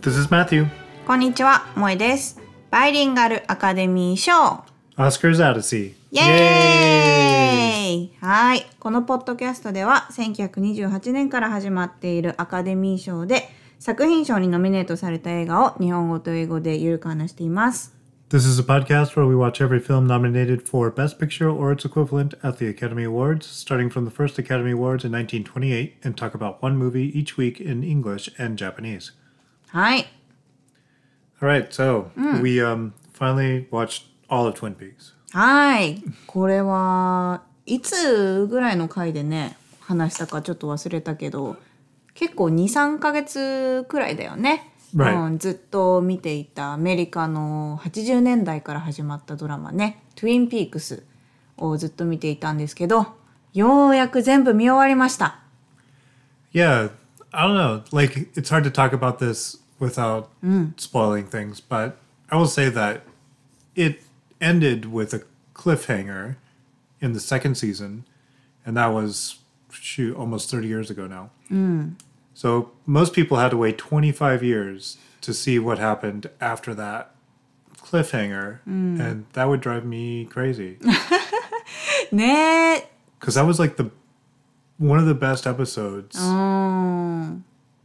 This is Matthew. こんにちは、萌えです。バイリンガルアカデミー賞 Oscars Odyssey. イエーイはい。このポッドキャストでは1928年から始まっているアカデミー賞で作品賞にノミネートされた映画を日本語と英語でゆるく話しています。 This is a podcast where we watch every film nominated for Best Picture or its equivalent at the Academy Awards, starting from the first Academy Awards in 1928, and talk about one movie each week in English and Japanese. はい。All right, so we um, finally watched all of Twin Peaks. はい。これはいつぐらいの回でね、話したかちょっと忘れたけど、結構2、3ヶ月くらいだよね。Right. うん、ずっと見ていたアメリカの80年代から始まったドラマね、トゥインピークスをずっと見ていたんですけど、ようやく全部見終わりました。Yeah, I don't know. Like, it's hard to talk about this without mm. spoiling things, but I will say that it ended with a cliffhanger in the second season, and that was shoot almost 30 years ago now. Mm. So most people had to wait 25 years to see what happened after that cliffhanger, mm. and that would drive me crazy. Because that was like the one of the best episodes. Oh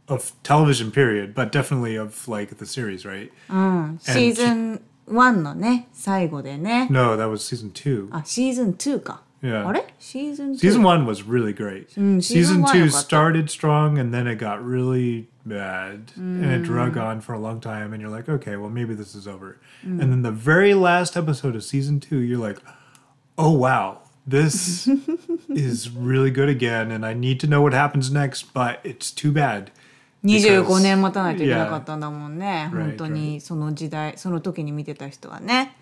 of television period, but definitely of like the series, right? うん、シーズン1のね、最後でね。No, that was season 2. あ、シーズン2か。Yeah. season, two? season 1 was really great. Season 2 started strong and then it got really bad and it drug on for a long time and you're like, okay, well maybe this is over. And then the very last episode of season 2, you're like, oh wow, this is really good again and I need to know what happens next, but it's too bad. 25年待たないといけなかったんだもんね、Yeah. 本当にその時代その時に見てた人はね、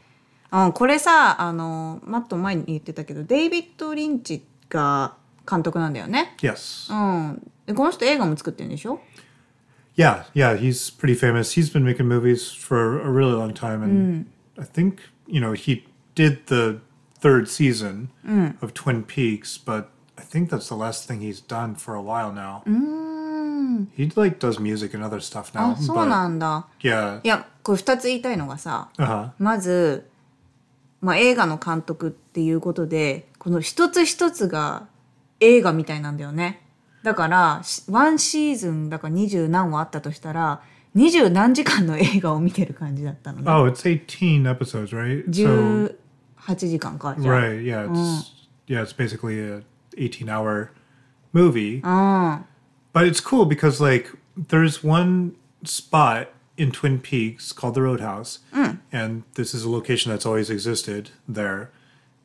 うん、これさあのマット前に言ってたけどデイビッド・リンチが監督なんだよね、Yes. うん、でこの人映画も作ってるんでしょ Yeah, yeah, he's pretty famous. He's been making movies for a really long time, and I think you know he did the third season of Twin Peaks, but I think that's the last thing he's done for a while now. He like does music and other stuff now. あそうなんだ yeah, いやこれ2つ言いたいのがさ uh huh, まず、まあ、映画の監督っていうことでこの一つ一つが映画みたいなんだよねだからしワンシーズンだから二十何話あったとしたら二十何時間の映画を見てる感じだったのね Oh, it's eighteen episodes, right? So 18時間か right, yeah, it's yeah, it's basically a eighteen-hour movie. うん But it's cool because like there's one spot in Twin Peaks called the Roadhouse, hmm. and this is a location that's always existed there,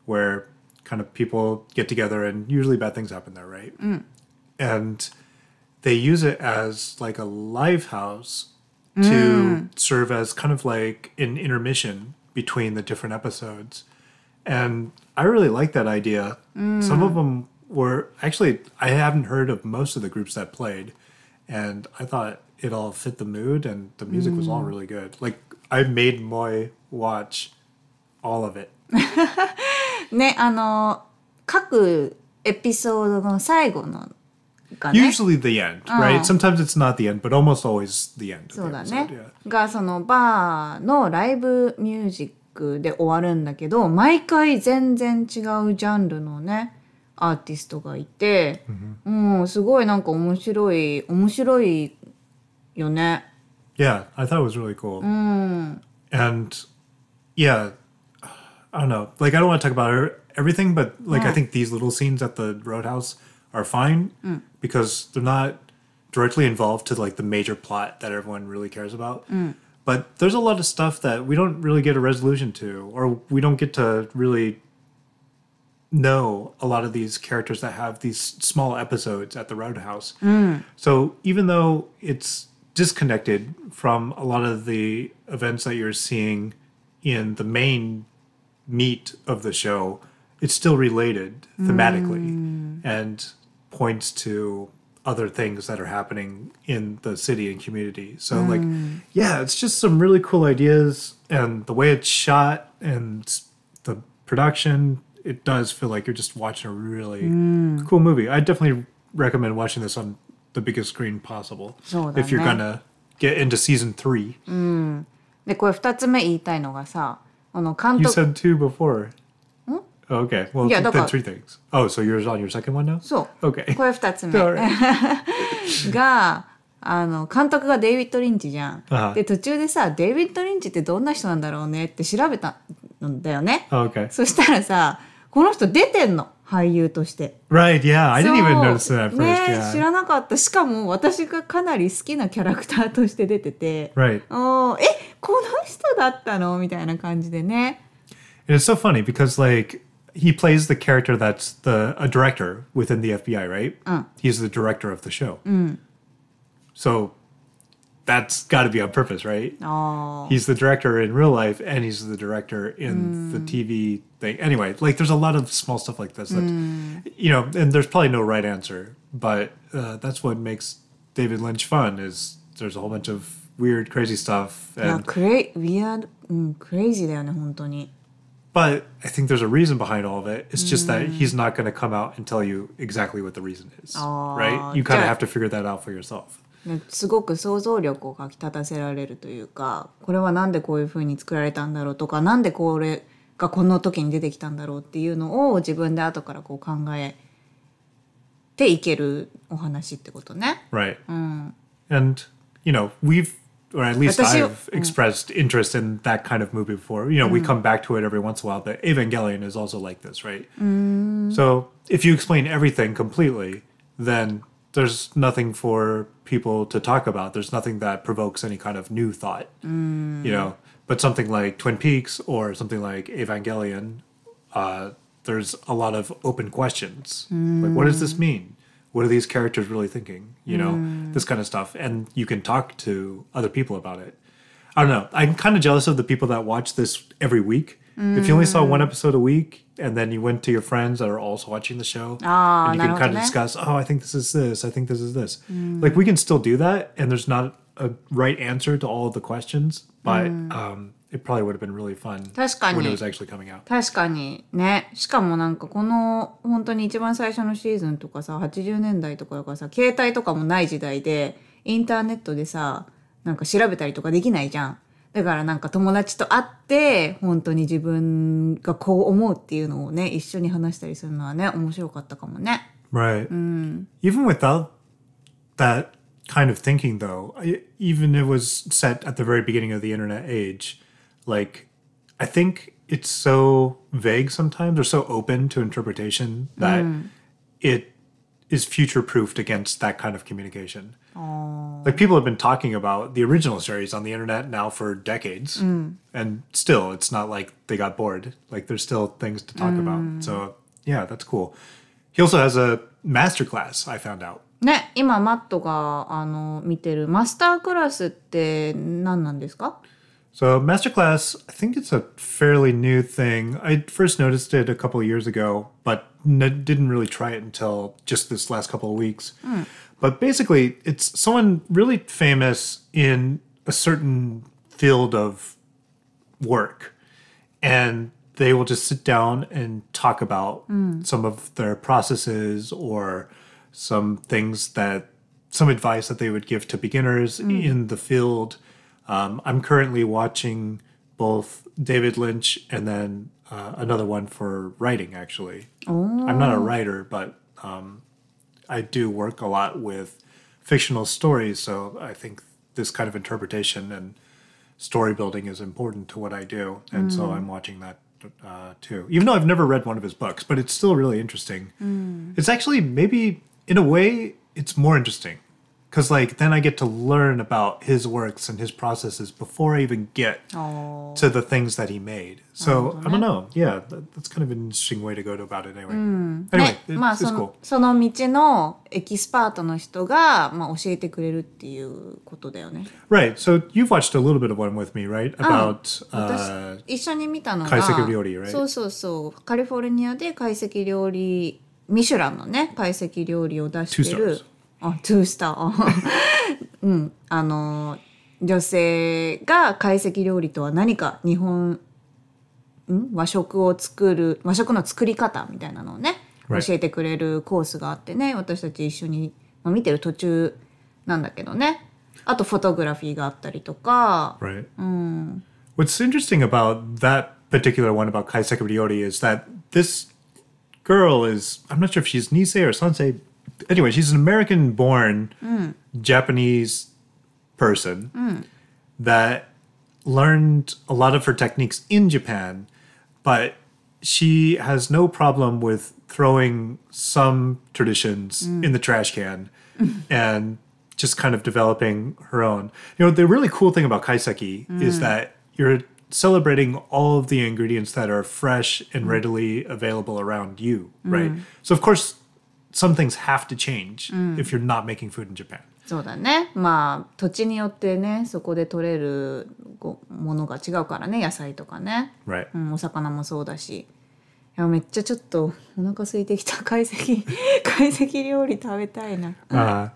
where kind of people get together and usually bad things happen there, right? Hmm. And they use it as like a live house hmm. to serve as kind of like an intermission between the different episodes. And I really like that idea. Some of them were actually, I haven't heard of most of the groups that played. And I thought it all fit the mood and the music was all really good. Like, I made Moy watch all of it. ねあの各エピソードの最後のがね Usually the end, right? Sometimes it's not the end, but almost always the end. of そう the だ episode, ね yeah.。がそのバーのライブミュージックで終わるんだけど毎回全然違うジャンルのね アーティストがいて、うん、すごいなんか面白い面白いよね。 Yeah, I thought it was really cool. And yeah, I don't know. Like, I don't want to talk about er- everything, but like, I Yeah. think these little scenes at the Roadhouse are fine because they're not directly involved to like the major plot that everyone really cares about. But there's a lot of stuff that we don't really get a resolution to, or we don't get to really know a lot of these characters that have these small episodes at the Roadhouse. Mm. So even though it's disconnected from a lot of the events that you're seeing in the main meat of the show, it's still related thematically mm. and points to other things that are happening in the city and community. So like mm. yeah, it's just some really cool ideas and the way it's shot and the production it does feel like you're just watching a really cool movie. I definitely recommend watching this on the biggest screen possible そうだね。 if you're gonna get into season three. でこれ2つ目言いたいのがさあの監 You 督 said two before. Oh, okay. Well, Yeah, then that's all. three things. Oh, so yours on your second one now? そう Okay. これ2つ目 Alright. があの監督がデイビッド・リンチじゃん。あはで途中でさデイビッド・リンチってどんな人なんだろうねって調べたんだよね。 Oh, okay. そしたらさ この人出てんの俳優として。Right. Yeah. I didn't even notice that at first. ね yeah. 知らなかったしかも私がかなり好きなキャラクターとして出てて、Right. おーえこの人だったのみたいな感じでね。It's so funny because like he plays the character that's the a director within the FBI, right? He's the director of the show. So that's got to be on purpose, right? Oh. He's the director in real life and he's the director in mm. the TV thing. Anyway, like there's a lot of small stuff like this that, mm. you know, and there's probably no right answer, but uh, that's what makes David Lynch fun is there's a whole bunch of weird, crazy stuff. And, yeah, cra- weird, um, crazy But I think there's a reason behind all of it. It's just that mm. he's not going to come out and tell you exactly what the reason is, right? You kind of have to figure that out for yourself. ねすごく想像力をかきたたせられるというかこれはなんでこういうふうに作られたんだろうとかなんでこれがこの時に出てきたんだろうっていうのを自分で後からこう考えていけるお話ってことね。Right. And, you know, we've, or at least 私 I've expressed interest in that kind of movie before. You know, we come back to it every once in a while, but Evangelion is also like this, right? So if you explain everything completely, then there's nothing for people to talk about. There's nothing that provokes any kind of new thought, mm. you know. But something like Twin Peaks or something like Evangelion, uh, there's a lot of open questions. Like, what does this mm. mean? What are these characters really thinking? You know, mm. this kind of stuff. And you can talk to other people about it. I don't know. I'm kind of jealous of the people that watch this every week. If you only saw one episode a week and then you went to your friends that are also watching the show Ah, and you can kind of なるほどね。 discuss, oh, I think this is this, I think this is this. Like we can still do that and there's not a right answer to all of the questions, but um, it probably would have been really fun 確かに。 when it was actually coming out. 確かにねしかもなんかこの本当に一番最初のシーズンとかさ80年代とかだからさ携帯とかもない時代でインターネットでさなんか調べたりとかできないじゃん だからなんか友達と会って本当に自分がこう思うっていうのをね一緒に話したりするのはね面白かったかもね Right. Even without that kind of thinking, though, even it was set at the very beginning of the internet age, like, I think it's so vague sometimes or so open to interpretation that it is future proofed against that kind of communication. Like, people have been talking about the original series on the internet now for decades, and still, it's not like they got bored. Like, there's still things to talk about. So, yeah, that's cool. He also has a master class, I found out. ね今マットがあの見てるマスタークラスって何なんですか So, masterclass, I think it's a fairly new thing. I first noticed it a couple of years ago, but n- didn't really try it until just this last couple of weeks. But basically, it's someone really famous in a certain field of work. And they will just sit down and talk about some of their processes or some things that, some advice that they would give to beginners in the field. Um, I'm currently watching both David Lynch and then uh, another one for writing, actually. I'm not a writer, but um, I do work a lot with fictional stories. So I think this kind of interpretation and story building is important to what I do. And so I'm watching that uh, too. Even though I've never read one of his books, but it's still really interesting. It's actually maybe, in a way, it's more interesting Because, like, then I get to learn about his works and his processes before I even get to the things that he made. So, I don't know. Yeah, that, that's kind of an interesting way to go to about it anyway. Anyway, ね it- まあ it's そ cool. のその道のエキスパートの人が、まあ、教えてくれるっていうことだよね。 Right. So you've watched a little bit of one with me, right? About uh, 私一緒に見たのが懐石料理 right？そうそうそうカリフォルニアで懐石料理ミシュランのね懐石料理を出して Two る stars あトゥースターうんあの女性が懐石料理とは何か日本ん和食を作る和食の作り方みたいなのをね Right. 教えてくれるコースがあってね私たち一緒に、まあ、見てる途中なんだけどねあとフォトグラフィーがあったりとか Right. What's interesting about that particular one about Kaiseki Ryori is that this girl is, I'm not sure if she's Nisei or Sansei. Anyway, she's an American born hmm. Japanese person hmm. that learned a lot of her techniques in Japan, but she has no problem with throwing some traditions hmm. in the trash can and just kind of developing her own. You know, the really cool thing about kaiseki is that you're celebrating all of the ingredients that are fresh and readily available around you, right? So of course some things have to change if you're not making food in Japan. そうだね。まあ土地によってねそこで取れるごものが違うからね野菜とかね、Right. うん、お魚もそうだし。いやめっちゃちょっとお腹空いてきた。懐石 懐石料理食べたいな。Uh,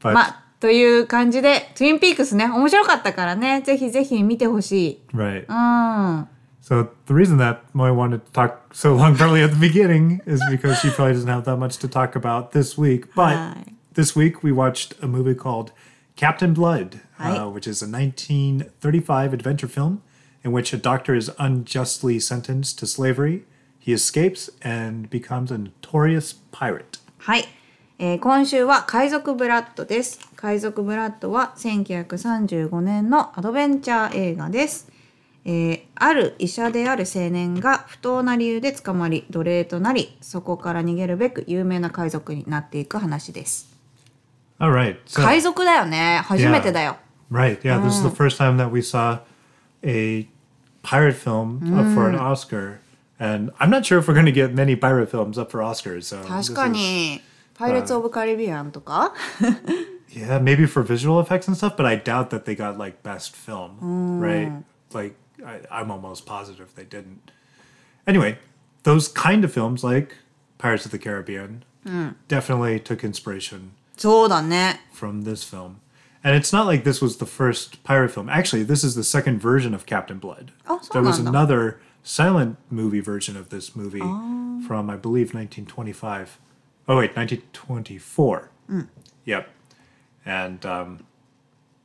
but まあという感じでツインピークスね。面白かったからね。ぜひぜひ見てほしい。Right. うん So the reason that Moy wanted to talk so long probably at the beginning is because she probably doesn't have that much to talk about this week. But Hi. this week we watched a movie called Captain Blood, Hi. uh, which is a 1935 adventure film in which a doctor is unjustly sentenced to slavery. He escapes and becomes a notorious pirate. はい、えー今週は海賊ブラッドです海賊ブラッドは1935年のアドベンチャー映画です、 えーある医者である青年が不当な理由で捕まり奴隷となりそこから逃げるべく有名な海賊になっていく話です All right. So, 海賊だよね初めてだよ right. Yeah, this is the first time that we saw a pirate film up for an Oscar. And I'm not sure if we're going to get many pirate films up for Oscars. So 確かに「パイレーツ・オブ・カリビアン」とか Yeah, maybe for visual effects and stuff, but I doubt that they got like best film, right? Like, I, I'm almost positive they didn't. Anyway, those kind of films like Pirates of the Caribbean definitely took inspiration そうだね from this film. And it's not like this was the first pirate film. Actually, this is the second version of Captain Blood. Oh, there was そうなんだ。 another silent movie version of this movie from, I believe, 1925. Oh, wait, 1924. Yep. And um,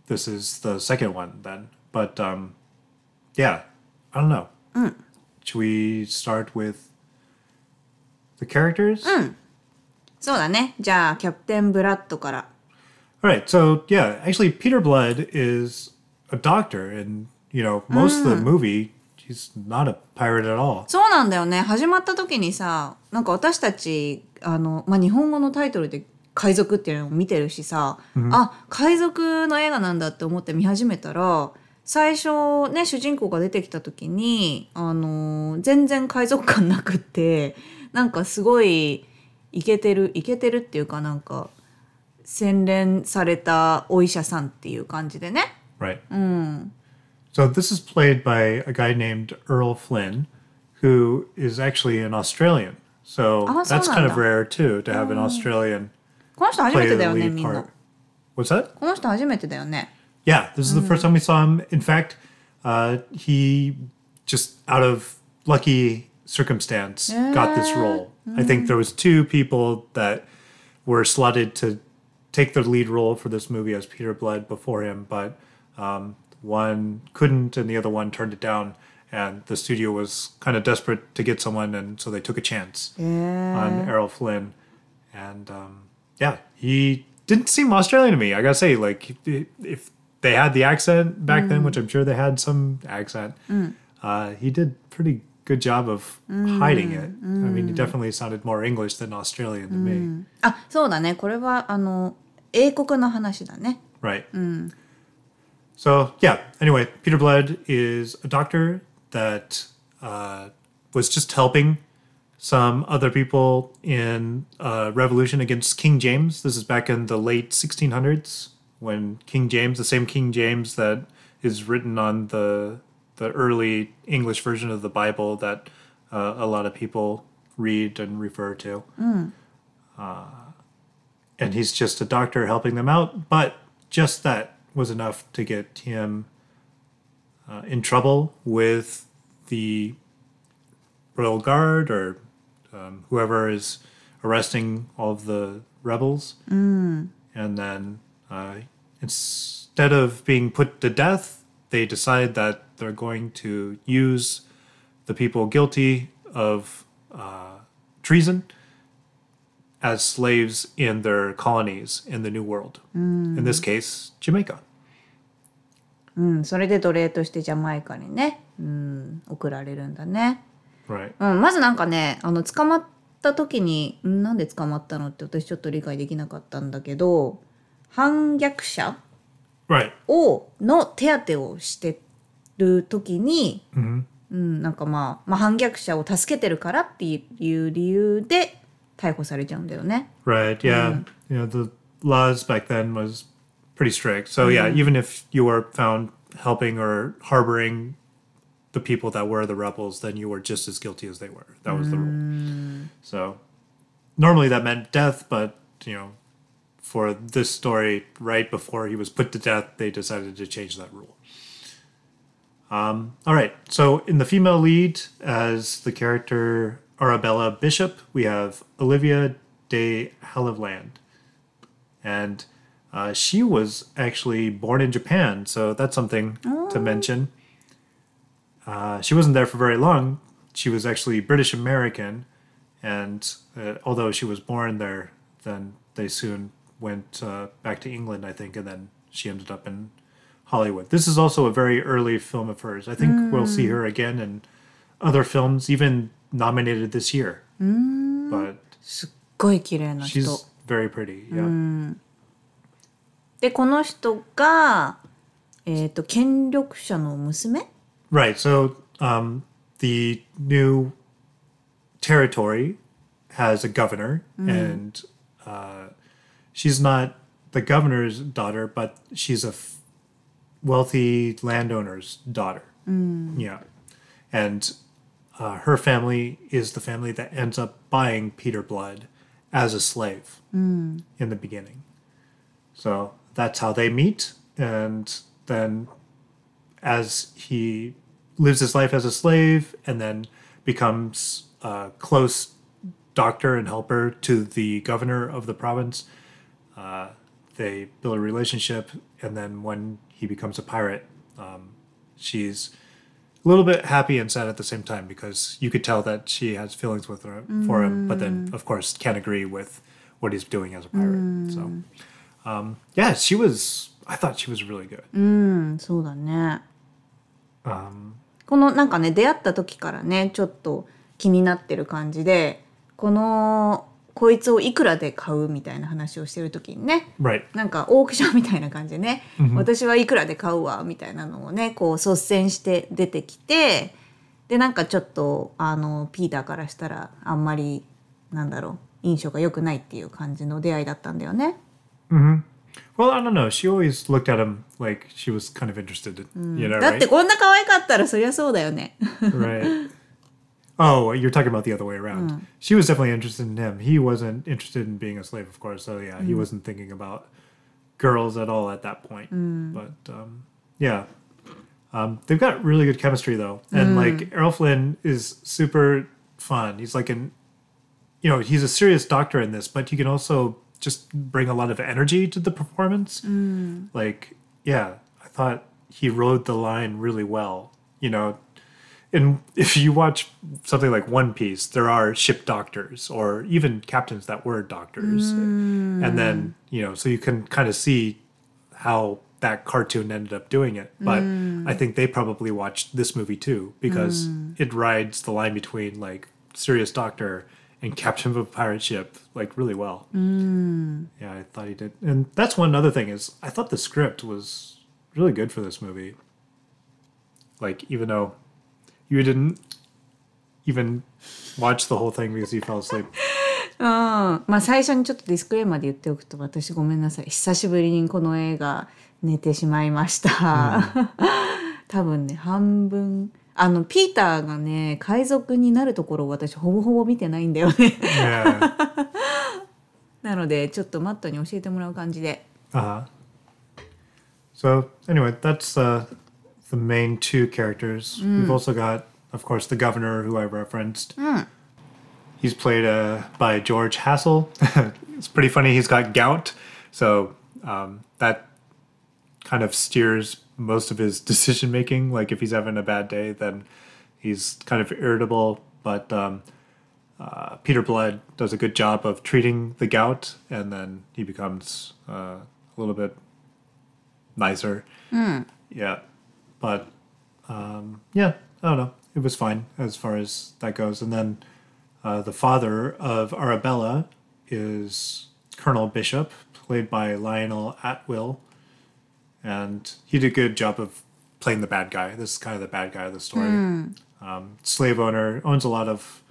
this is the second one then. But um, yeah, I don't know. Should we start with the characters? そうだねじゃあキャプテン・ブラッドから All right. So yeah, actually, Peter Blood is a doctor, and you know, most of the movie, he's not a pirate at all. そうなんだよね始まった時にさなんか私たちあの、まあ、日本語のタイトルで「海賊」っていうのを見てるしさ、あ海賊の映画なんだって思って見始めたら最初ね主人公が出てきた時にあの全然海賊感なくってなんかすごいイケてるイケてるっていうかなんか洗練されたお医者さんっていう感じでね。Right. So this is played by a guy named Earl Flynn, who is actually an Australian. So Ah, that's kind of rare too to have an Australian この人初めてだよねみんな。What's that? この人初めてだよね。Yeah, this is the first time we saw him. In fact, uh, he just out of lucky circumstance got this role. I think there was two people that were slotted to take the lead role for this movie as Peter Blood before him, but um, one couldn't, and the other one turned it down. And the studio was kind of desperate to get someone, and so they took a chance on Errol Flynn. And um, yeah, he didn't seem Australian to me. I gotta say, like if they had the accent back then, which I'm sure they had some accent, uh, he did pretty good job of hiding it. I mean, he definitely sounded more English than Australian to me. あそうだねこれはあの英国の話だね Right. So yeah. Anyway, Peter Blood is a doctor that uh, was just helping some other people in a revolution against King James. This is back in the late 1600s when King James, the same King James that is written on the the early English version of the Bible that uh, a lot of people read and refer to and he's just a doctor helping them out. But just that was enough to get him uh, in trouble with the royal guard or um, whoever is arresting all of the rebels. And then uh, instead of being put to death, they decide that they're going to use the people guilty of uh, treason as slaves in their colonies in the New World. In this case, Jamaica. うん、それで奴隷としてジャマイカにね、うん、送られるんだね。 Right. うん、まずなんかねあの捕まった時にんなんで捕まったのって私ちょっと理解できなかったんだけど 反逆者 Right. をの手当てをしてる時に、 Mhm. うん、なんかまあ、まあ、反逆者を助けてるからっていう理由で逮捕されちゃうんだよね。 Right. Yeah. You know, the laws back then was pretty strict. So yeah, even if you were found helping or harboring the people that were the rebels, then you were just as guilty as they were. That was the rule. So normally that meant death, but you know, for this story, right before he was put to death, they decided to change that rule. Um, all right. So in the female lead as the character Arabella Bishop, we have Olivia de Havilland. And uh, she was actually born in Japan, so that's something to mention. Uh, she wasn't there for very long. She was actually British American, and uh, although she was born there, then they soon went uh, back to England, I think, and then she ended up in Hollywood. This is also a very early film of hers. I think we'll see her again in other films, even nominated this year. But すっごい綺麗な人。 she's very pretty. Yeah. でこの人が、えー、と権力者の娘 Right. So um, the new territory has a governor, and uh, she's not the governor's daughter, but she's a f- wealthy landowner's daughter. Yeah. And uh, her family is the family that ends up buying Peter Blood as a slave in the beginning. So that's how they meet. And then as he lives his life as a slave and then becomes a close doctor and helper to the governor of the province Uh, they build a relationship, and then when he becomes a pirate, um, she's a little bit happy and sad at the same time because you could tell that she has feelings with her, for him, but then of course can't agree with what he's doing as a pirate. So, um, yeah, she was. I thought she was really good. うんそうだね Um, このなんかね出会った時からねちょっと気になってる感じでこの こいつをいくらで買うみたいな話をしてる時にね right. なんかオークションみたいな感じでね、私はいくらで買うわみたいなのをねこう率先して出てきてでなんかちょっとあのピーターからしたらあんまりなんだろう印象が良くないっていう感じの出会いだったんだよね。Well, I don't know. She always looked at him like she was kind of interested. You know, だって?こんな可愛かったらそりゃそうだよね。right. Oh, you're talking about the other way around. Mm. She was definitely interested in him. He wasn't interested in being a slave, of course. So yeah, he mm. wasn't thinking about girls at all at that point. Mm. But um, yeah, um, they've got really good chemistry though, and like Errol Flynn is super fun. He's like an, you know, he's a serious doctor in this, but he can also just bring a lot of energy to the performance. Like, yeah, I thought he rode the line really well. You know, and if you watch something like One Piece, there are ship doctors or even captains that were doctors. And hmm. then, you know, so you can kind of see how that cartoon ended up doing it. But I hmm. think they probably watched this movie too because hmm. it rides the line between like serious doctor and captain of a pirate ship like really well. Yeah, I thought he did. And that's one other thing is I thought the script was really good for this movie. Like even though you didn't even watch the whole thing because you fell asleep. うん、まあ最初にちょっとディスクレーマーで言っておくと私ごめんなさい久しぶりにこの映画寝てしまいました、多分ね半分あのピーターがね海賊になるところを私ほぼほぼ見てないんだよね Yeah. なのでちょっとマットに教えてもらう感じで Uh huh. So anyway, that's uh, the main two characters. We've also got, of course, the governor who I referenced. He's played uh, by George Hassell. it's pretty funny. He's got gout, so um, that kind of steers most of his decision making. Like if he's having a bad day, then he's kind of irritable. But um, uh, Peter Blood does a good job of treating the gout, and then he becomes uh, a little bit nicer. Yeah, but um, yeah, I don't know. It was fine as far as that goes. And then uh, the father of Arabella is Colonel Bishop, played by Lionel Atwill, and he did a good job of playing the bad guy. This is kind of the bad guy of the story. Um, slave owner owns a lot of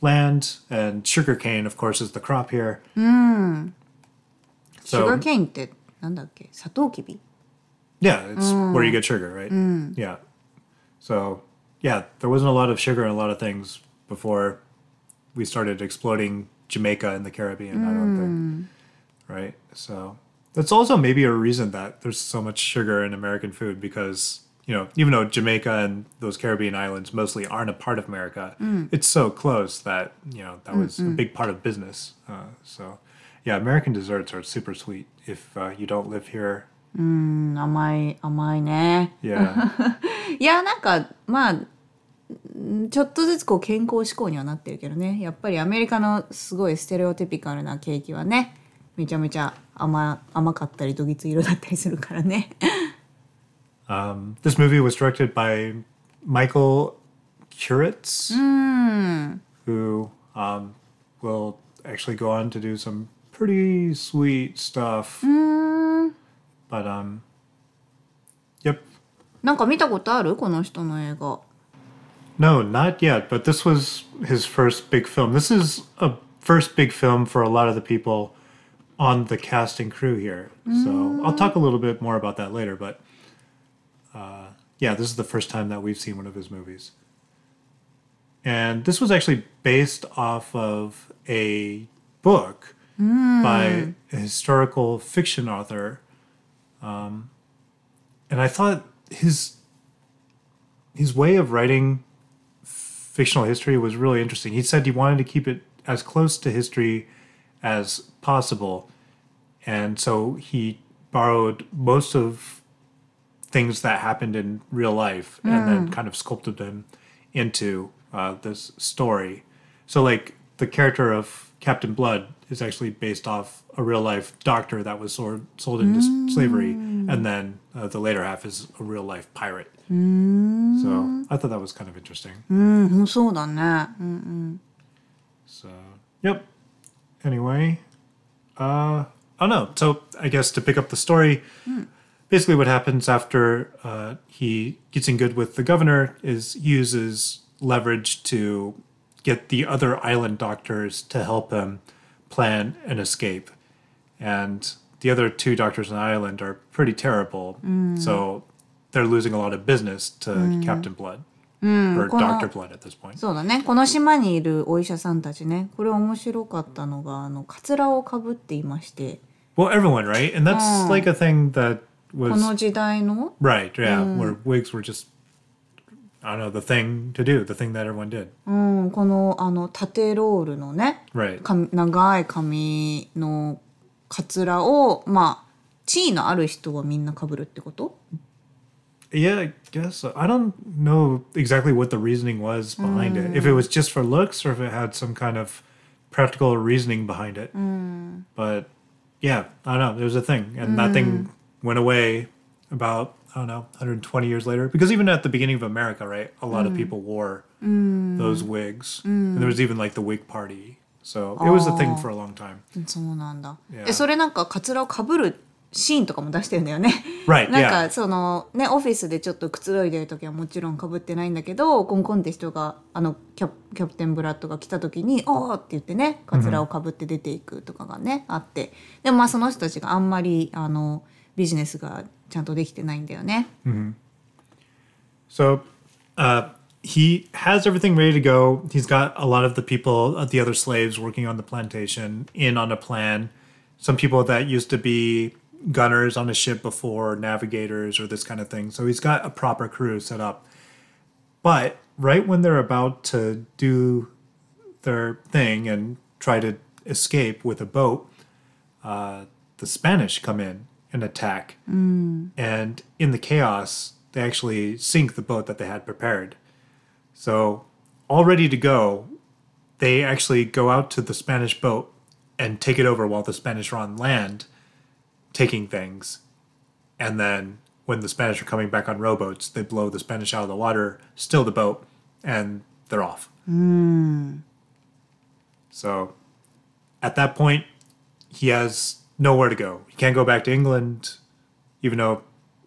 land, and sugarcane, of course, is the crop here. シュガーケインってなんだっけサトウキビ yeah, it's where you get sugar, right? Yeah. So, yeah, there wasn't a lot of sugar in a lot of things before we started exploding Jamaica and the Caribbean, I don't think. Right? So, that's also maybe a reason that there's so much sugar in American food because, you know, even though Jamaica and those Caribbean islands mostly aren't a part of America, it's so close that, you know, that was a big part of business. Uh, so, yeah, American desserts are super sweet if uh, you don't live here うん甘い甘いね。Yeah. いやなんかまあんちょっとずつこう健康志向にはなってるけどね。やっぱりアメリカのすごいステレオティピカルなケーキはねめちゃめちゃ甘甘かったりどぎつ色だったりするからね。Um, this movie was directed by Michael Curitz, who um, will actually go on to do some pretty sweet stuff. But um, yep, なんか見たことあるこの人の映画 no, not yet. But this was his first big film. This is a first big film for a lot of the people on the cast and crew here. So I'll talk a little bit more about that later. But uh, yeah, this is the first time that we've seen one of his movies. And this was actually based off of a book by a historical fiction author. um, and I thought his his way of writing fictional history was really interesting. He said he wanted to keep it as close to history as possible. And so he borrowed most of things that happened in real life and then kind of sculpted them into uh, this story. So, like, the character of Captain Blood is actually based off a real life doctor that was sold, sold into s- slavery, and then uh, the later half is a real life pirate. So, I thought that was kind of interesting. うんそうだね、うん、 So, yep. Anyway, uh, oh no. So, I guess to pick up the story, basically what happens after uh, he gets in good with the governor is he uses leverage to get the other island doctors to help him plan an escape. And the other two doctors on the island are pretty terrible. So, they're losing a lot of business to Captain Blood. Orこの- Dr. Blood at this point. そうだねこの島にいるお医者さんたちねこれ面白かったのがあのカツラをかぶっていまして Well, everyone, right? And that's like a thing that こ was の時代の right, yeah, where wigs were just I don't know, the thing to do, the thing that everyone did. うん、このあの縦ロールのね Right. 髪長い髪のカツラをまあ地位のある人はみんなかぶるってこと Yeah, I guess so. I don't know exactly what the reasoning was behind it. If it was just for looks or if it had some kind of practical reasoning behind it. But yeah, I don't know. There was a thing. And that thing went away about, I don't know, 120 years later. Because even at the beginning of America, right, a lot of people wore those wigs. And there was even like the wig party. So it was a thing for a long time. そうなんだ、Yeah. でそれなんかカツラをかぶるシーンとかも出してるんだよね Right, なん yeah. かそのねオフィスでちょっとくつろいでる時はもちろんかぶってないんだけどコンコンって人があのキャキャプテンブラッドが来た時に「おー!」って言ってねカツラをかぶって出ていくとかがね、あってでもまあその人たちがあんまりあのビジネスがちゃんとできてないんだよね。 So uh, he has everything ready to go. He's got a lot of the people, uh, the other slaves working on the plantation, in on a plan. Some people that used to be gunners on a ship before, navigators, or this kind of thing. So he's got a proper crew set up. But right when they're about to do their thing and try to escape with a boat, uh, the Spanish come in an attack. And in the chaos, they actually sink the boat that they had prepared. So, all ready to go, they actually go out to the Spanish boat and take it over while the Spanish are on land taking things. And then when the Spanish are coming back on rowboats, they blow the Spanish out of the water, steal the boat, and they're off. Hmm. So at that point, he has nowhere to go. He can't go back to England, even though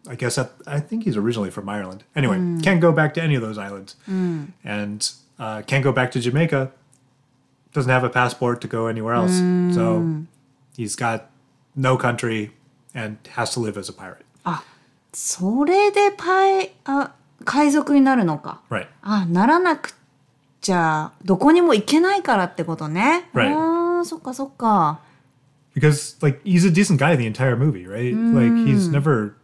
I guess that, I think he's originally from Ireland. Anyway, can't go back to any of those islands, and uh, can't go back to Jamaica. Doesn't have a passport to go anywhere else, so he's got no country and has to live as a pirate. それでパイあ海賊になるのか Right. あならなくちゃどこにも行けないからってことね Right. あーそっかそっか Because like he's a decent guy the entire movie, right? Like he's never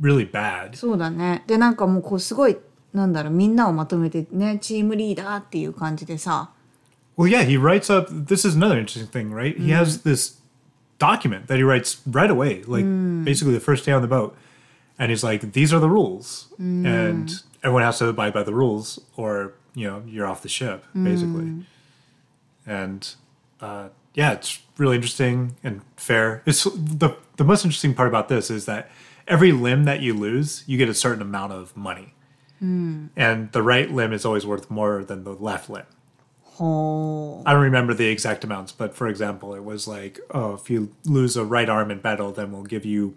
really bad. そうだねでなんかもうこうすごいなんだろうみんなをまとめてねチームリーダーっていう感じでさ Well, yeah, he writes up. This is another interesting thing, right? He has this document that he writes right away, like basically the first day on the boat, and he's like, "These are the rules," and everyone has to abide by the rules, or you know, you're off the ship, basically. And uh, yeah, it's really interesting and fair. It's the the most interesting part about this is that every limb that you lose, you get a certain amount of money, and the right limb is always worth more than the left limb. ほ I don't remember the exact amounts, but for example, it was like, oh, if you lose a right arm in battle, then we'll give you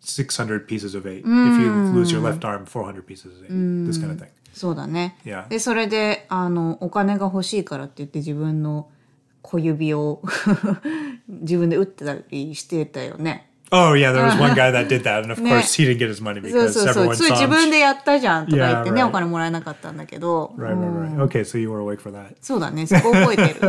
600 pieces of eight. If you lose your left arm, 400 pieces of eight. This kind of thing. うそうだね Yeah. でそれであのお金が欲しいからって言って自分の 小指を自分で打ってたりしてたよね Oh, yeah, there was one guy that did that. And of Ne. course, he didn't get his money そう because そうそう everyone それ saw 自 him. 分でやったじゃんとか言ってね Yeah, right. お金もらえなかったんだけど Right, right, right. Okay, so you were awake for that. そうだねそこ覚えてる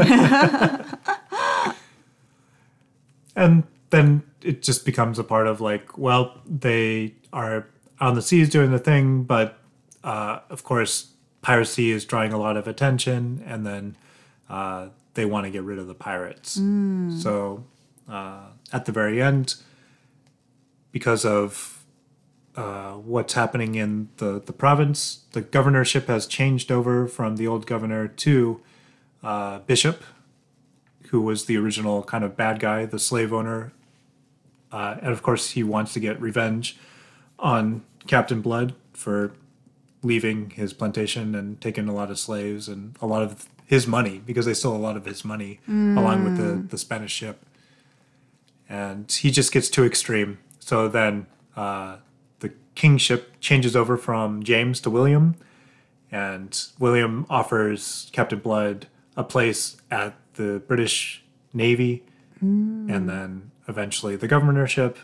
And then it just becomes a part of like, well, they are on the seas doing the thing, but uh, of course, piracy is drawing a lot of attention, and then uh, they want to get rid of the pirates. So uh, at the very end, because of uh, what's happening in the, the province, the governorship has changed over from the old governor to uh, Bishop, who was the original kind of bad guy, the slave owner. Uh, and of course, he wants to get revenge on Captain Blood for leaving his plantation and taking a lot of slaves and a lot of his money because they stole a lot of his money along with the, mm. the Spanish ship. And he just gets too extreme. So then uh, the kingship changes over from James to William, and William offers Captain Blood a place at the British Navy, mm. and then eventually the governorship,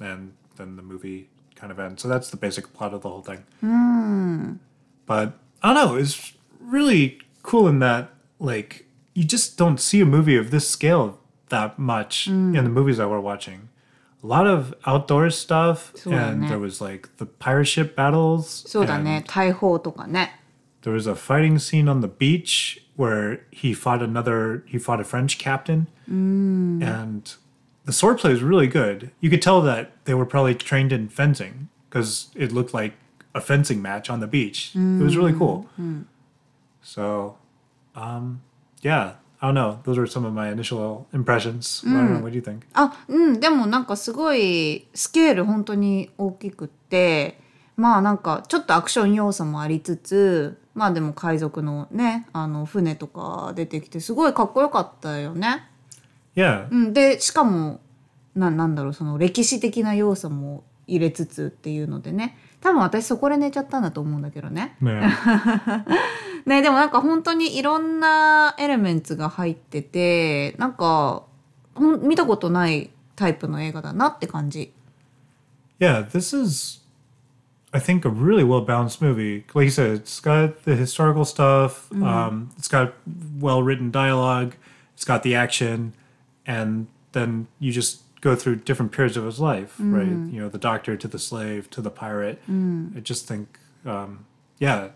and then the movie kind of ends. So that's the basic plot of the whole thing. Mm. But I don't know, it's really cool in that like you just don't see a movie of this scale that much mm. in the movies that we're watching. A lot of outdoor stuff, and there was like the pirate ship battles. There was a fighting scene on the beach where he fought another, he fought a French captain, mm. and the swordplay was really good. You could tell that they were probably trained in fencing because it looked like a fencing match on the beach. Mm. It was really cool. Mm. So um yeah. I don't know. Those were some of my initial impressions. I don't know. What do you think? あうんでもなんかすごいスケール本当に大きくってまあなんかちょっとアクション要素もありつつまあでも海賊のねあの船とか出てきてすごいかっこよかったよね。yeah. うん、でしかもななんだろうその歴史的な要素も入れつつっていうのでね多分私そこで寝ちゃったんだと思うんだけどね。yeah ねでもなんか本当にいろんなエレメンツが入っててなんかほん見たことないタイプの映画だなって感じ。Yeah, this is, I think, a really well balanced movie. Like you said, it's got the historical stuff, um, it's got well written dialogue, it's got the action, and then you just go through different periods of his life, right? You know, the doctor to the slave to the pirate. I just think, um, yeah,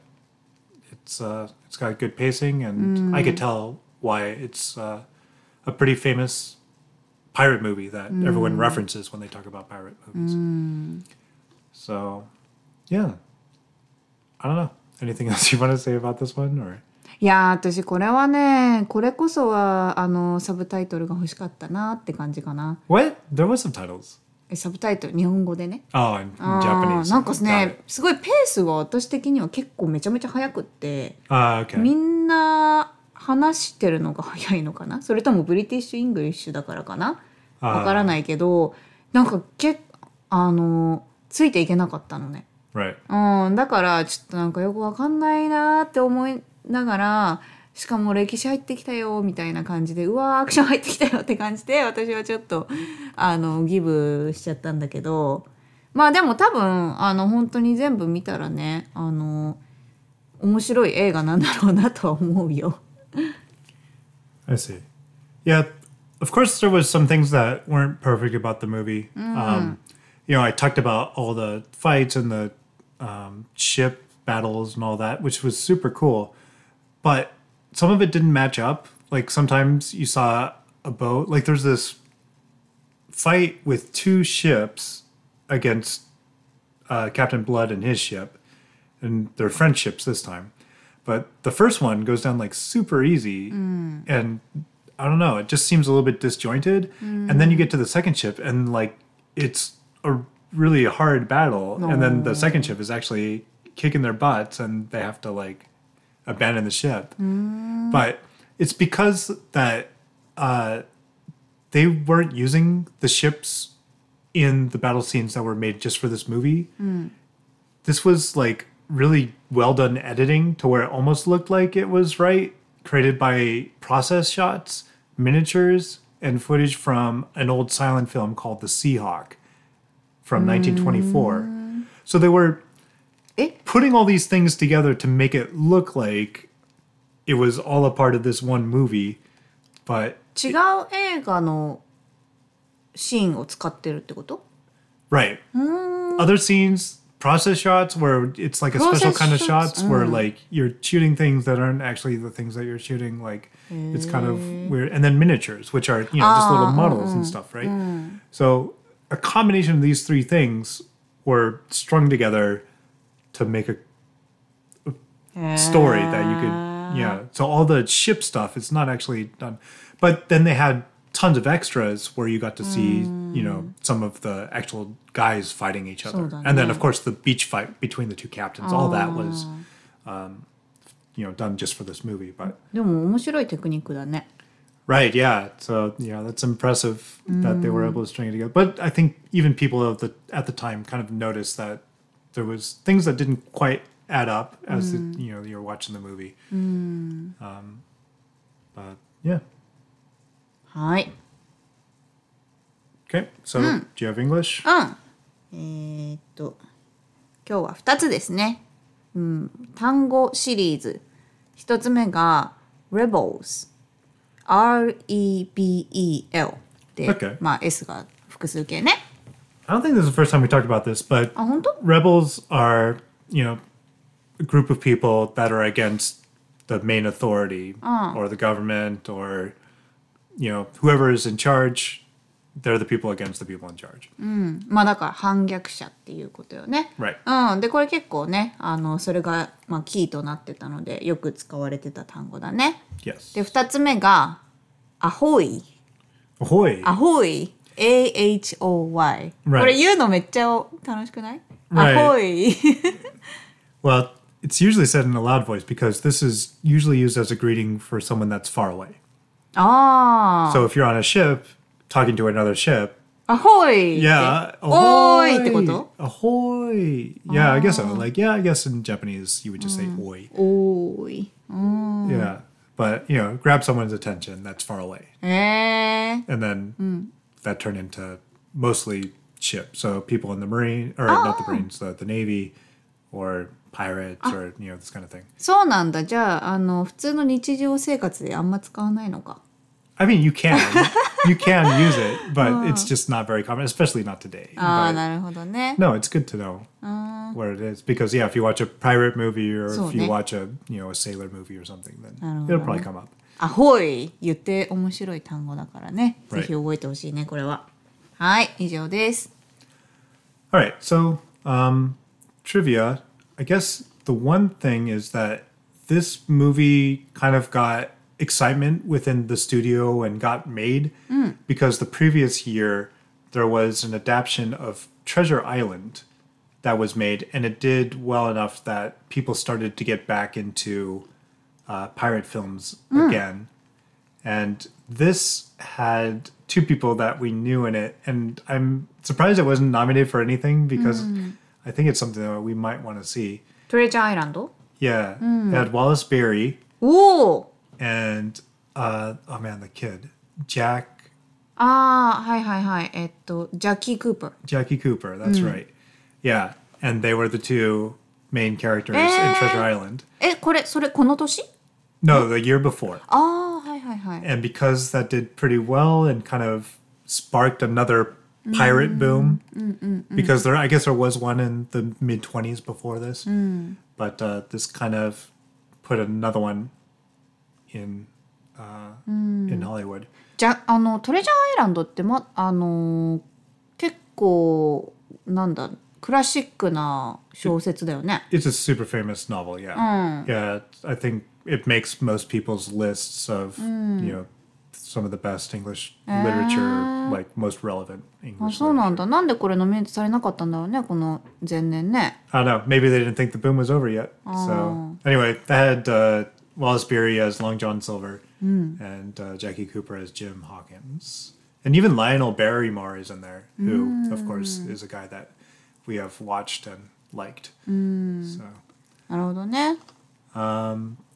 it's uh, it's got good pacing, and I could tell why it's uh, a pretty famous pirate movie that everyone references when they talk about pirate movies. So, yeah. I don't know. Anything else you want to say about this one, or いやー私これはねこれこそはあのサブタイトルが欲しかったなって感じかな what? There was subtitles. えサブタイトル？日本語でね？Oh, in, あ Japanese. ーなんか Got ね it. すごいペースは私的には結構めちゃめちゃ速くって、Ah, okay. みんな話してるのが早いのかな？それともブリティッシュ・イングリッシュだからかな？あーわからないけどなんかけあのついていけなかったのね。Right. うん、だからちょっとなんかよくわかんないなーって思いながらしかも歴史入ってきたよみたいな感じでうわーアクション入ってきたよって感じで私はちょっとあのギブしちゃったんだけどまあでも多分あの本当に全部見たらねあの面白い映画なんだろうなとは思うよ。I see. Yeah, of course, there was some things that weren't perfect about the movie. Um, you know, I talked about all the fights and the um, ship battles and all that, which was super cool. But some of it didn't match up. Like sometimes you saw a boat. Like there's this fight with two ships against uh, Captain Blood and his ship, and they're French ships this time. But the first one goes down like super easy, and I don't know, it just seems a little bit disjointed. And then you get to the second ship, and like it's a really hard battle, and then the second ship is actually kicking their butts, and they have to like abandon the ship. Mm. But it's because that uh, they weren't using the ships in the battle scenes that were made just for this movie. Mm. This was like really well done editing to where it almost looked like it was right, created by process shots, miniatures, and footage from an old silent film called The Seahawk from 1924. Mm. So they were え putting all these things together to make it look like it was all a part of this one movie, but 違う映画のシーンを使ってるってこと right. Other scenes, process shots where it's like a special Process kind of shots? shots where like you're shooting things that aren't actually the things that you're shooting. Like it's kind of weird. And then miniatures, which are, you know, just little models and stuff, right? So a combination of these three things were strung together to make a story that you could yeah so all the ship stuff it's not actually done but then they had tons of extras where you got to see you know some of the actual guys fighting each other and then of course the beach fight between the two captains all that was um, you know done just for this movie but でも面白いテクニックだね。 right yeah so yeah that's impressive that they were able to string it together but i think even people of the at the time kind of noticed that there was things that didn't quite add up as the, you know you're watching the movie um, but yeah はい。okay so do you have english うん。えーっと今日は2つですね。うん、単語シリーズ。1つ目が Rebels。R-E-B-E-L で.まあ S が複数形ね。i don't think this is the first time we talked about this but あ、本当 rebels are you know a group of people that are against the main authority or the government or you know whoever is in charge they're the people against the people in charge まあだから反逆者っていうことよね。 right うん、でこれ結構ねあのそれが、まあ、キーとなってたのでよく使われてた単語だね。 yes で2つ目がアホイ。 ahoy アホイ a H O Y. Right. right. アホイ Well, it's usually said in a loud voice because this is usually used as a greeting for someone that's far away. Ah. So if you're on a ship talking to another ship, ahoy. Yeah. Ahoy. Ahoy. Yeah, I guess so. Ah. Like yeah, I guess in Japanese you would just say mm. oi. Oi. Mm. Yeah. But, you know, grab someone's attention that's far away. Eh. And then mm that turned into mostly ship. So people in the Marine, or not the Marines, the, the Navy, or pirates, or, you know, this kind of thing. そうなんだじゃああの普通の日常生活であんま使わないのか I mean, you can. you can use it, but it's just not very common, especially not today. ああ But なるほどね no, it's good to know what it is. Because, yeah, if you watch a pirate movie or So, if you ne. watch a, you know, a sailor movie or something, then don't it'll probably come up. アホイ言って面白い単語だからね。 Right. ぜひ覚えてほしいね、これは。はい、以上です。 All right, so um, trivia. I guess the one thing is that this movie kind of got excitement within the studio and got made because the previous year there was an adaptation of Treasure Island that was made, and it did well enough that people started to get back into uh, pirate films mm. again. And this had two people that we knew in it. And I'm surprised it wasn't nominated for anything because mm. I think it's something that we might want to see. Treasure Island? Yeah. Mm. It had Wallace Beery. Ooh! And, uh, oh man, the kid. Jack. Ah, hi, hi, hi. Jackie Cooper. Jackie Cooper, that's mm. right. Yeah. And they were the two main characters in Treasure eh? Island. Eh, え、これ、それ、この年 No, the year before. ああ、はいはいはい。 and because that did pretty well and kind of sparked another pirate boom because there i guess there was one in the mid 20s before this but uh, this kind of put another one in uh, in hollywood じゃ、あの、トレジャーアイランドって、ま、あのー結構、なんだ、クラシックな小説だよね。 it's a super famous novel yeah yeah i think it makes most people's lists of you know some of the best english literature like most relevant あ、 english そうな literature. んだ。なんでこれノミネートされなかったんだろうね、この前年ね。 I don't know. Maybe they didn't think the boom was over yet. So anyway, that had uh, Wallace Beery as Long John Silver and uh, Jackie Cooper as Jim Hawkins, and even Lionel Barrymore is in there, who of course is a guy that we have watched and liked. So なるほどね。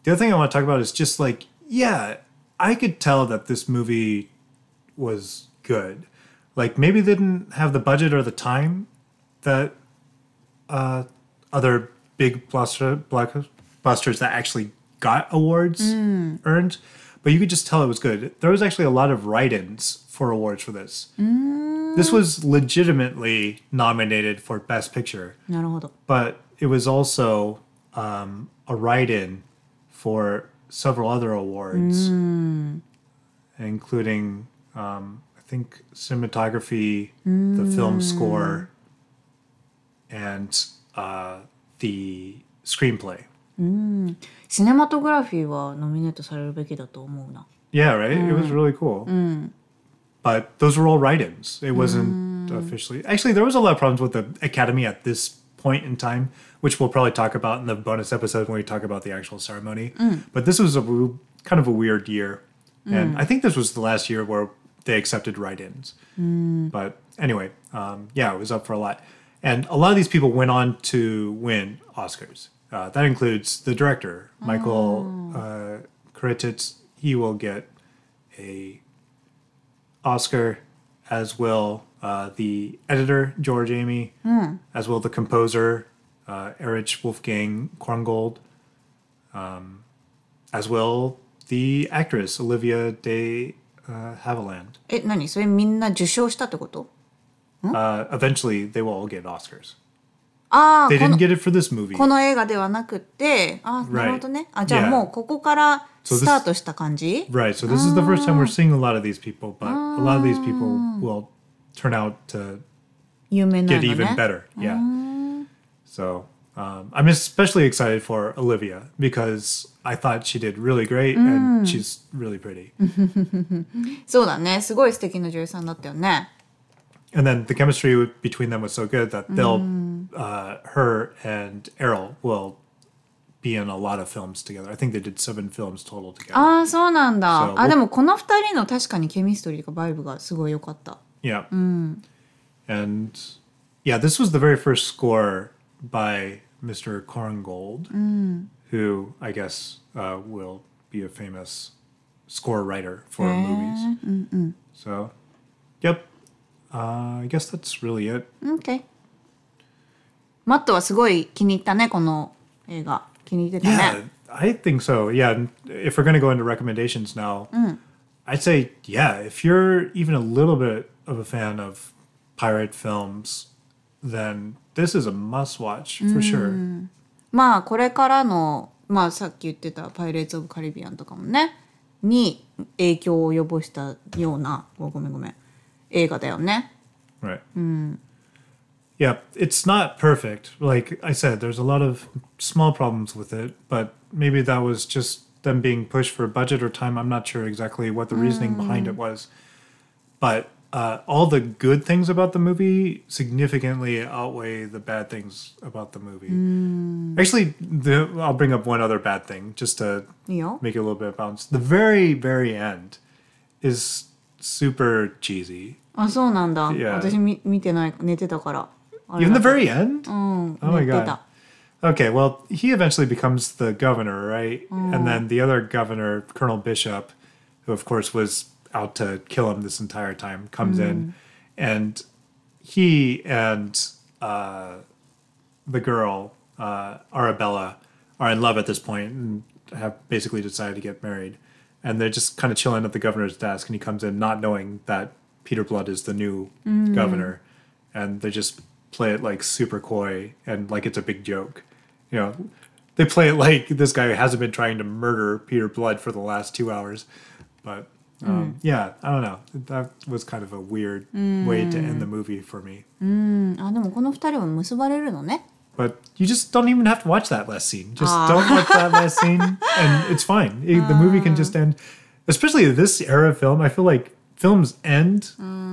the other thing I want to talk about is just like, yeah, I could tell that this movie was good. Like maybe they didn't have the budget or the time that uh, other big blockbuster, blockbusters that actually got awards mm. earned, but you could just tell it was good. There was actually a lot of write-ins for awards for this. Mm. This was legitimately nominated for Best Picture. But it was also um, a write-in for several other awards, including um, I think cinematography, the film score, and uh, the screenplay. シネマトグラフィーはノミネートされるべきだと思うな。 Yeah, right. It was really cool. But those were all write-ins. It wasn't officially. Actually, there was a lot of problems with the Academy at this point in time, which we'll probably talk about in the bonus episode when we talk about the actual ceremony. But this was a kind of a weird year, and I think this was the last year where they accepted write-ins. But anyway, um, yeah, it was up for a lot, and a lot of these people went on to win Oscars. Uh, that includes the director, Michael uh, Curtiz. He will get a Oscar, as will uh, the editor George Amy, as will the composer uh, Erich Wolfgang Korngold, um, as will the actress Olivia de uh, Havilland. え、何それみんな受賞したってこと Uh, eventually, they will all get Oscars. ああ、 They こ didn't の get it for this movie. この映画ではなくて、あ、なるほどね。あ、じゃあ Yeah. もうここからス So this- タートした感じ Right. So this is the first time we're seeing a lot of these people, but a lot of these people will turn out to 有名な get の even ね。 better. Yeah. So um, I'm especially excited for Olivia because I thought she did really great and she's really pretty. そうだね。すごい素敵な女優さんだったよね。 and then the chemistry w- between them was so good that they'll, uh, her and Errol will be in a lot of films together. I think they did seven films total together. ああ、そうなんだ。そうあ、でもこの二人の確かにケミストリーとかバイブがすごい良かった。 Yeah. And yeah, this was the very first score by Mr. Korngold, who I guess uh, will be a famous score writer for movies. So, yep. Uh, I guess that's really it. OK。マットはすごい気に入ったね、この映画。気に入ってた Yeah, ね。 I think so. Yeah, and if we're going to go into recommendations now, I'd say, yeah, if you're even a little bit of a fan of pirate films, then this is a must watch for sure. まあこれからの、まあさっき言ってた「パイレーツ・オブ・カリビアン」とかもね に影響を及ぼしたようなごごめんごめん映画だよね。 Right. Yeah, it's not perfect. Like I said, there's a lot of small problems with it, but maybe that was just them being pushed for budget or time. I'm not sure exactly what the reasoning behind it was. But uh, all the good things about the movie significantly outweigh the bad things about the movie. Actually, the, I'll bring up one other bad thing just to いいよ。 make it a little bit of balance. The very, very end is super cheesy. あそうなんだ。 Yeah. 私み見てない寝てたから。あれ Even だ the very end? うん、 Oh my 寝て god. た。 Okay, well, he eventually becomes the governor, right? And then the other governor, Colonel Bishop, who of course was out to kill him this entire time, comes in, and he and uh, the girl, uh, Arabella, are in love at this point and have basically decided to get married. And they're just kind of chilling at the governor's desk, and he comes in not knowing that Peter Blood is the new governor, and they just play it like super coy and like it's a big joke. You know, they play it like this guy hasn't been trying to murder Peter Blood for the last two hours. But um, yeah, I don't know. That was kind of a weird way to end the movie for me. うん、あでもこの二人は結ばれるのね。 But you just don't even have to watch that last scene. Just don't watch that last scene, and it's fine. It- the movie can just end. Especially this era of film, I feel like films end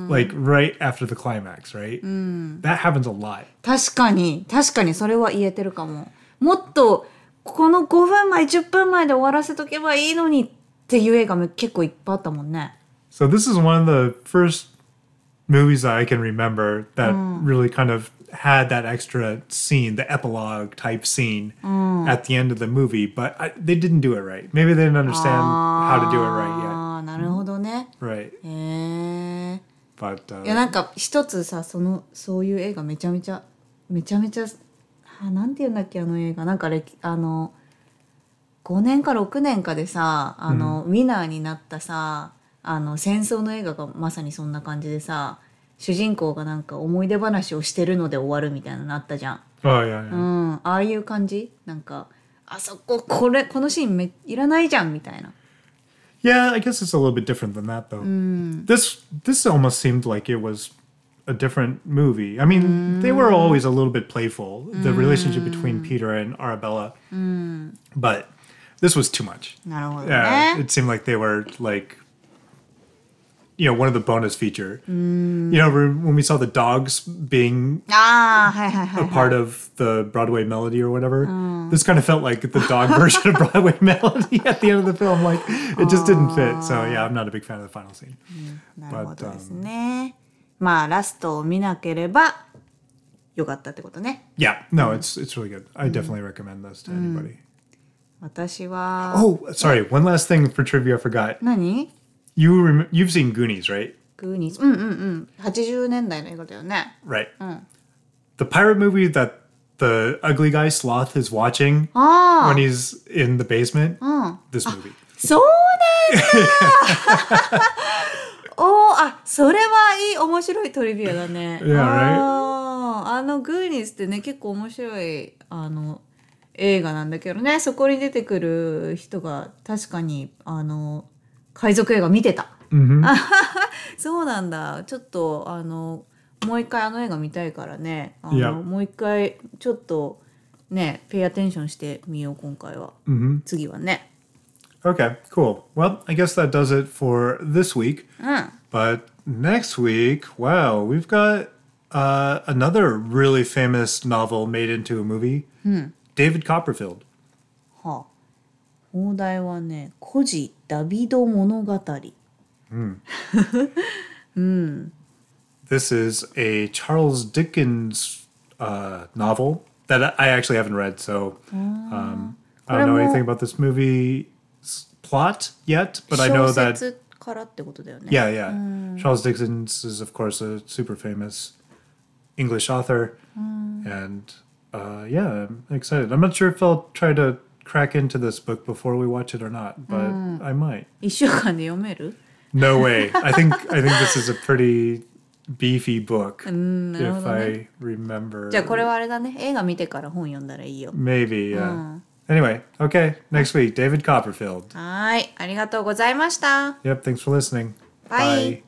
like right after the climax, right? That happens a lot. 確かに確かにそれは言えてるかも。もっとこの5分前10分前で終わらせとけばいいのにっ ていう映画も結構いっぱいあったもんね。So this is one of the first movies that I can remember that really kind of had that extra scene, the epilogue type scene at the end of the movie, but I, they didn't do it right. Maybe they didn't understand how to do it right ああなるほどね。yet. Right. へえ。But uh, いやなんか一つさそのそういう映画めちゃめちゃめちゃめちゃあなんて言うんだっけあの映画なんか歴あの5年か6年かでさあの、ウィナーになったさあの戦争の映画がまさにそんな感じでさ主人公がなんか思い出話をしてるので終わるみたいなのあったじゃん。oh ああいう感じなんかあそここれこのシーンめいらないじゃんみたいな。Yeah, I guess it's a little bit different than that though. This this almost seemed like it was a different movie. I mean, they were always a little bit playful, the relationship between Peter and Arabella. But this was too much. なるほど Yeah, ね。 it seemed like they were like you know, one of the bonus feature. You know, when we saw the dogs being ああはいはいはい、 a part of the Broadway melody or whatever. This kind of felt like the dog version of Broadway melody at the end of the film. Like it just didn't fit. So yeah, I'm not a big fan of the final scene. なるほどですね。まあラストを見なければよかったってことね。 Yeah, no, it's it's really good. I definitely recommend this to anybody. 私は、Oh, sorry. One last thing for trivia I forgot. 何 You rem- you've seen Goonies, right? グーニーズうんうんうん80年代の映画だよね。Right. The pirate movie that the ugly guy sloth is watching あ when he's in the basement. This movie. そうなんだおーあそれはいい面白いトリビアだね。Yeah, right? あーあのグーニーズってね結構面白いあの映画なんだけどねそこに出てくる人が確かにあの海賊映画見てた。hmm そうなんだちょっとあのもう一回あの映画見たいからねあの、Yeah. もう一回ちょっとねペイアテンションしてみよう今回は、hmm 次はね Okay, cool. Well, I guess that does it for this week. うん But next week, wow, we've got uh, another really famous novel made into a movie. David Copperfield. はあ放題はね「孤児ダビド物語」 This is a Charles Dickens uh, novel that I actually haven't read, so um, I don't know anything about this movie's plot yet. But I know 小 that 説からってことだよね yeah, yeah, Charles Dickens is of course a super famous English author, and uh, yeah, I'm excited. I'm not sure if I'll try to crack into this book before we watch it or not, but I might. 一週間で読める No way. I think I think this is a pretty beefy book, なるほ if どね I remember. じゃあこれはあれだね映画見てから本読んだらいいよ Maybe, yeah. Anyway, okay, next week, David Copperfield. はいありがとうございました Yep, thanks for listening. Bye.